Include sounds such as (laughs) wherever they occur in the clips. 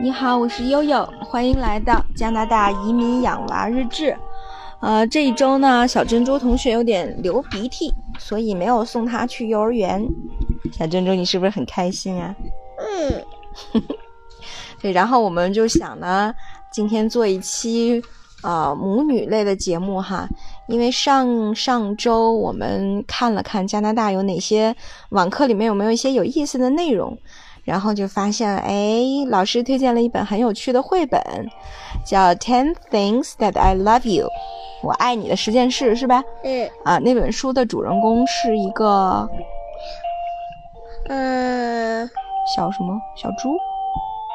你好，我是悠悠，欢迎来到加拿大移民养娃日志。呃，这一周呢，小珍珠同学有点流鼻涕，所以没有送她去幼儿园。小珍珠，你是不是很开心啊？嗯，(laughs) 对，然后我们就想呢，今天做一期呃母女类的节目哈，因为上上周我们看了看加拿大有哪些网课里面有没有一些有意思的内容，然后就发现，哎，老师推荐了一本很有趣的绘本，叫《Ten Things That I Love You》，我爱你的十件事，是吧？嗯啊，那本书的主人公是一个嗯，小什么小猪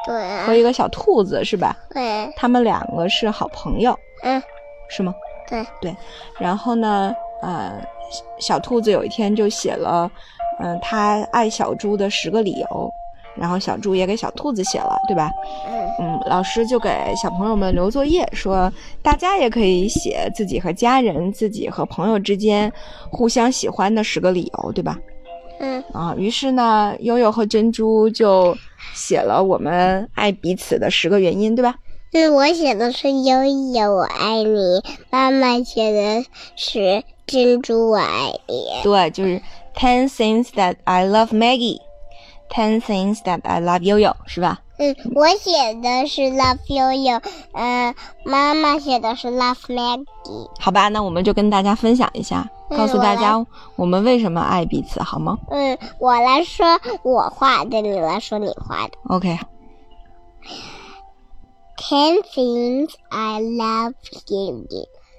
对和一个小兔子，是吧？对，他们两个是好朋友，嗯是吗？对，对。然后呢，呃，小兔子有一天就写了，嗯、他爱小猪的十个理由，然后小猪也给小兔子写了，对吧？嗯嗯，老师就给小朋友们留作业，说大家也可以写自己和家人、自己和朋友之间互相喜欢的十个理由，对吧？嗯啊，于是呢，悠悠和珍珠就写了我们爱彼此的十个原因，对吧？嗯，我写的是悠悠，我爱你；妈妈写的是珍珠，我爱你。对，就是 ten things that I love Maggie，ten things that I love 悠悠，是吧？嗯，我写的是 love 悠悠，嗯，妈妈写的是 love Maggie。好吧，那我们就跟大家分享一下，嗯告诉大家我们为什么爱彼此，好吗嗯，我来说我画的，你来说你画的。？OK，Ten things I love you。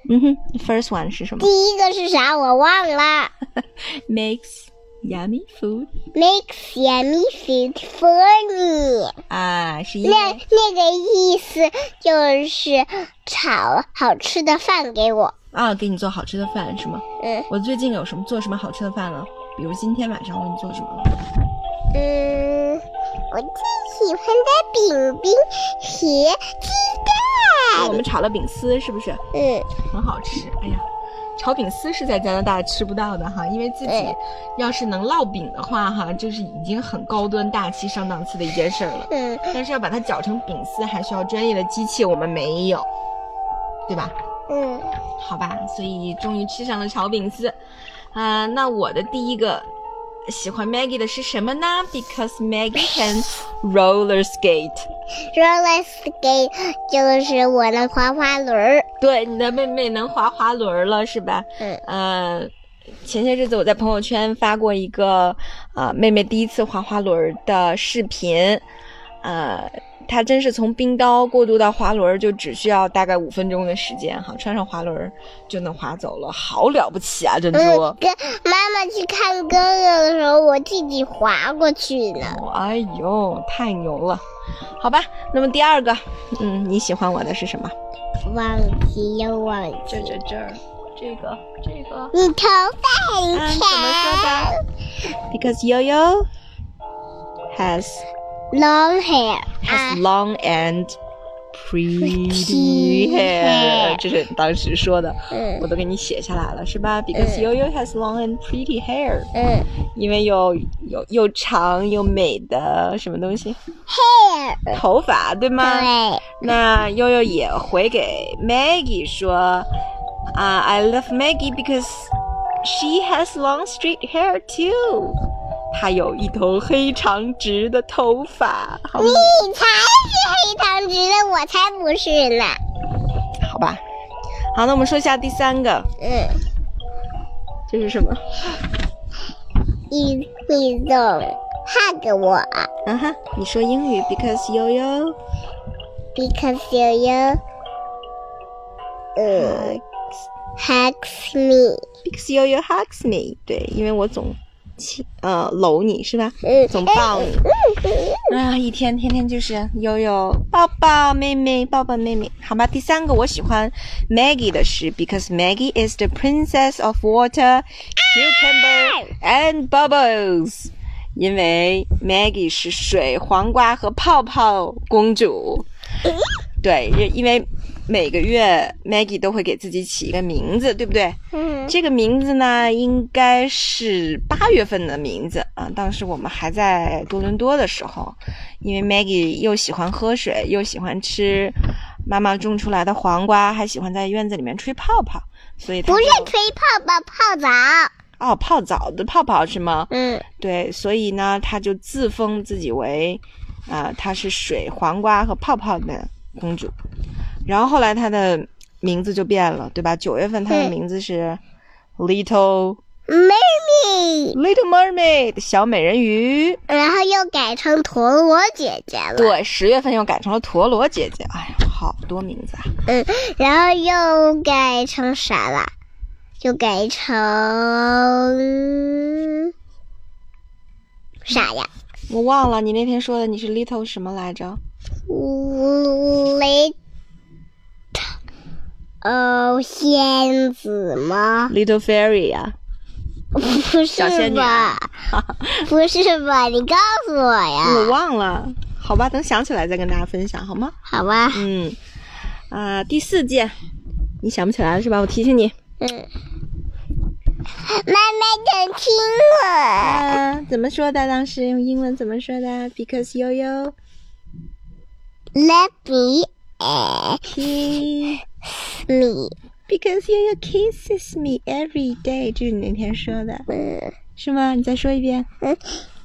嗯哼，first one 是什么第一个是啥？我忘了。(laughs) Makes yummy food，makes yummy food for me。啊，是因那为那个意思就是炒好吃的饭给我。啊，给你做好吃的饭是吗？嗯我最近有什么做什么好吃的饭了？比如今天晚上我给你做什么？嗯，我最喜欢的饼饼和鸡蛋。我们炒了饼丝，是不是？嗯很好吃。哎呀，炒饼丝是在加拿大吃不到的哈，因为自己嗯要是能烙饼的话哈，就是已经很高端大气上档次的一件事儿了。嗯但是要把它搅成饼丝，还需要专业的机器，我们没有，对吧？嗯好吧，所以终于吃上了炒饼丝。啊、那我的第一个喜欢 Maggie 的是什么呢？Because Maggie can roller skate。，roller skate 就是我的滑滑轮儿。对，你的妹妹能滑滑轮儿了，是吧？嗯呃，前些日子我在朋友圈发过一个啊、妹妹第一次滑滑轮儿的视频，呃，她真是从冰刀过渡到滑轮儿就只需要大概五分钟的时间哈，穿上滑轮儿就能滑走了，好了不起啊，珍珠！嗯，跟妈妈去看哥哥的时候，我自己滑过去呢。哦哎呦，太牛了！好吧，那么第二个，嗯，你喜欢我的是什么？忘记又忘记。这这这，这个这个。你头发很嗯，怎么说的？Because Yo-Yo has ，long hair has 啊 long and pretty Pretty hair， hair 这是当时说的，嗯我都给你写下来了，是吧？Because 嗯 Yo-Yo has long and pretty hair，嗯因为有有又长又美的什么东西，hair 头发，对吗？对，那悠悠也回给 Maggie 说，啊、i love Maggie because she has long straight hair too。 她有一头黑长直的头发，好，你才是黑长直的，我才不是呢。好吧？好，那我们说一下第三个，嗯，这是什么？你你总 hug 我。啊哈，你说英语，because 悠悠，because you 嗯 hugs me，because 悠悠 hugs me，对，因为我总亲呃搂你是吧？嗯，总抱你。啊，一天天天就是悠悠抱抱妹妹，抱抱妹妹，好吧。第三个我喜欢 Maggie 的是 because Maggie is the princess of water, cucumber and bubbles。因为 Maggie 是水、黄瓜和泡泡公主。对，因因为每个月 Maggie 都会给自己起一个名字，对不对？嗯这个名字呢，应该是八月份的名字啊。当时我们还在多伦多的时候，因为 Maggie 又喜欢喝水，又喜欢吃妈妈种出来的黄瓜，还喜欢在院子里面吹泡泡，所以她不是吹泡泡泡澡。哦泡澡的泡泡是吗？嗯对，所以呢，她就自封自己为啊、她是水、黄瓜和泡泡的公主。然后后来她的名字就变了，对吧？九月份她的名字是 Little。，Mermaid，Little Mermaid 小美人鱼，然后又改成陀螺姐姐了。对，十月份又改成了陀螺姐姐。哎呀，好多名字啊！嗯，然后又改成啥了？又改成啥呀？我忘了你那天说的你是 Little 什么来着？雷，哦，仙子吗？Little Fairy 呀、不是吧啊？(laughs) 不是吧？你告诉我呀我。忘了。好吧，等想起来再跟大家分享好吗？好吧。嗯，啊、第四件，你想不起来了是吧？我提醒你。嗯。妈妈想听我。啊，怎么说的？当时用英文怎么说的？Because you you Let me eh, kiss me. because you you kisses me every day，这是你那天说的，嗯。是吗？你再说一遍。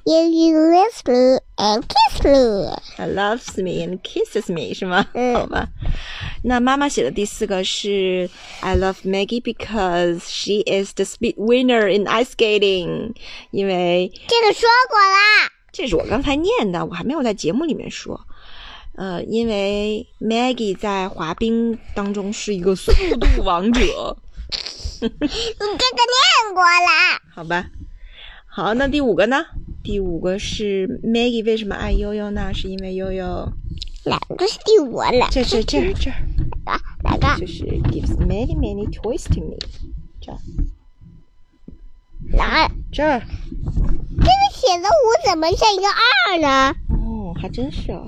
You you lift me and kiss me. I loves me and kisses me 是吗？嗯好吧。那妈妈写的第四个是 I love Maggie because she is the speed winner in ice skating。因为这个说过啦。这是我刚才念的，我还没有在节目里面说。 呃，因为 Maggie 在滑冰当中是一个速度王者，(laughs) 你这个念过了。好吧？好，那第五个呢？第五个是 Maggie 为什么爱悠悠呢？是因为悠悠哪个是第五了？这这这儿这儿。哪个？就是 gives many many toys to me。这儿哪？这儿这个写的五怎么像一个二呢？哦，还真是哦。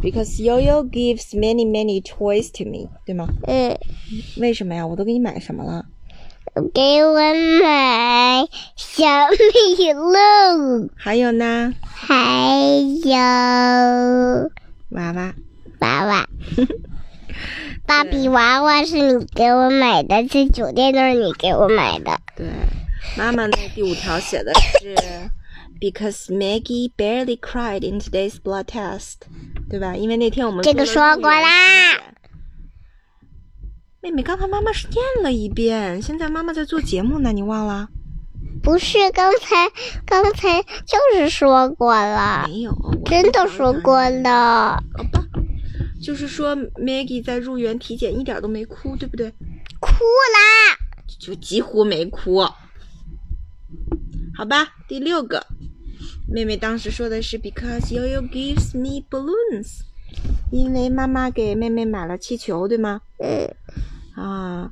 Because Yo-Yo gives many many toys to me，对吗？嗯，为什么呀？我都给你买什么了？给我买小米露，还有呢，还有娃娃。娃娃。芭比娃娃是你给我买的，这酒店都是你给我买的。对，妈妈呢？第五条写的是 Because (laughs) Maggie barely cried in today's blood test， 对吧？因为那天我们这个说过啦。妹妹，刚才妈妈是念了一遍，现在妈妈在做节目呢，你忘了？不是，刚才刚才就是说过了，没有，真的说过了。好吧，就是说 Maggie 在入园体检一点都没哭，对不对？哭啦！就几乎没哭。好吧，第六个，妹妹当时说的是 Because Yo-Yo gives me balloons，因为妈妈给妹妹买了气球，对吗？嗯，啊，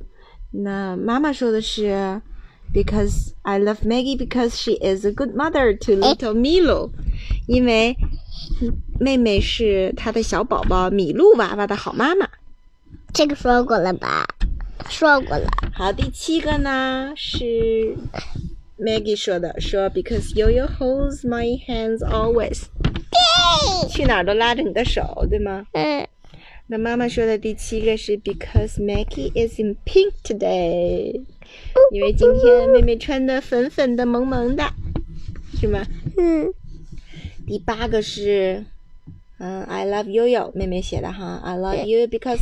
那妈妈说的是 Because I love Maggie because she is a good mother to little Milo，因为妹妹是她的小宝宝米露娃娃的好妈妈。这个说过了吧？说过了。好，第七个呢是 Maggie 说的，说 Because Yo-Yo holds my hands always，去哪儿都拉着你的手，对吗？嗯，那妈妈说的第七个是 Because Maggie is in pink today，因为今天妹妹穿的粉粉的、萌萌的，是吗？嗯，第八个是，嗯，I love Yo-Yo，妹妹写的哈，I love you because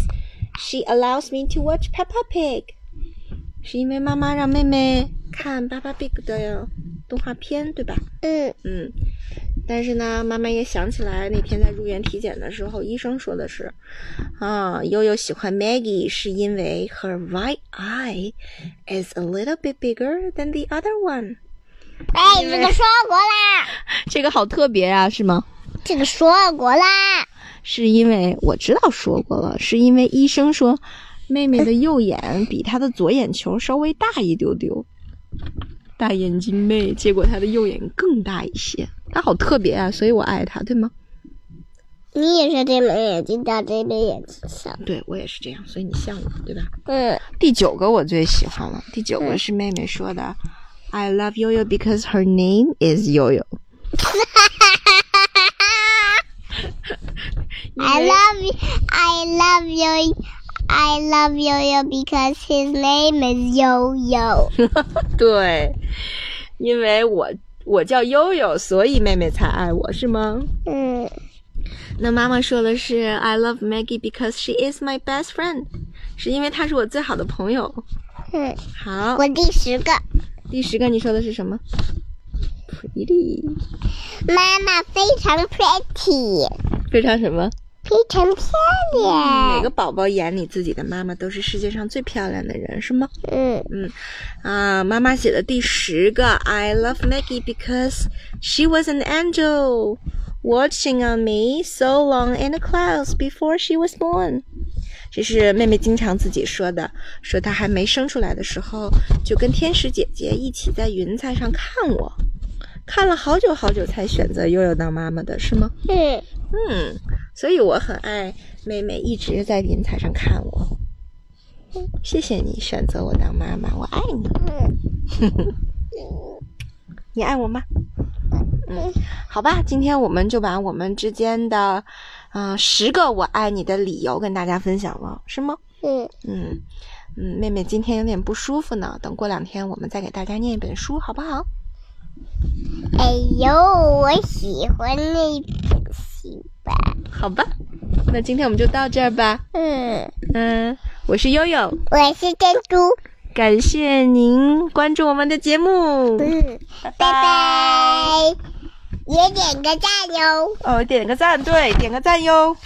she allows me to watch Peppa Pig，是因为妈妈让妹妹 看 Peppa Pig 的动画片，对吧？嗯，嗯，但是呢，妈妈也想起来那天在入园体检的时候，医生说的是，啊，悠悠喜欢 Maggie 是因为 her right eye is a little bit bigger than the other one。哎，这个说过啦，(laughs) 这个好特别啊，是吗？这个说过啦。是因为我知道说过了，是因为医生说妹妹的 (laughs) 右眼比她的左眼球稍微大一丢丢，大眼睛妹，结果她的右眼更大一些。她好特别啊，所以我爱她，对吗？你也是这枚眼睛大这边眼睛小。对我也是这样，所以你像我，对吧？嗯，第九个我最喜欢了，第九个是妹妹说的、i love Yoyo because her name is Yoyo。(laughs) (laughs) I love you. I love you. I love Yo-Yo because his name is Yo-Yo. 对，因为我我叫悠悠，所以妹妹才爱我，是吗？嗯，那妈妈说的是 I love Maggie because she is my best friend，是因为她是我最好的朋友。嗯，好，我第十个，第十个你说的是什么？Pretty，妈妈非常 pretty，非常什么？非常漂亮。每个宝宝眼里自己的妈妈都是世界上最漂亮的人，是吗？嗯嗯，啊，妈妈写的第十个，I love Maggie because she was an angel watching on me so long in the clouds before she was born。这是妹妹经常自己说的，说她还没生出来的时候，就跟天使姐姐一起在云彩上看我，看了好久好久才选择悠悠当妈妈的，是吗？嗯，嗯，所以我很爱妹妹一直在云彩上看我。谢谢你选择我当妈妈，我爱你。(laughs) 你爱我吗？嗯，好吧，今天我们就把我们之间的，啊、十个我爱你的理由跟大家分享了，是吗？嗯，嗯嗯，妹妹今天有点不舒服呢，等过两天我们再给大家念一本书，好不好？哎呦，我喜欢那本戏吧。好吧，那今天我们就到这儿吧。嗯，嗯，我是悠悠。我是珍珠。感谢您关注我们的节目，嗯，拜拜拜，也点个赞哟。哦，点个赞，对，点个赞哟。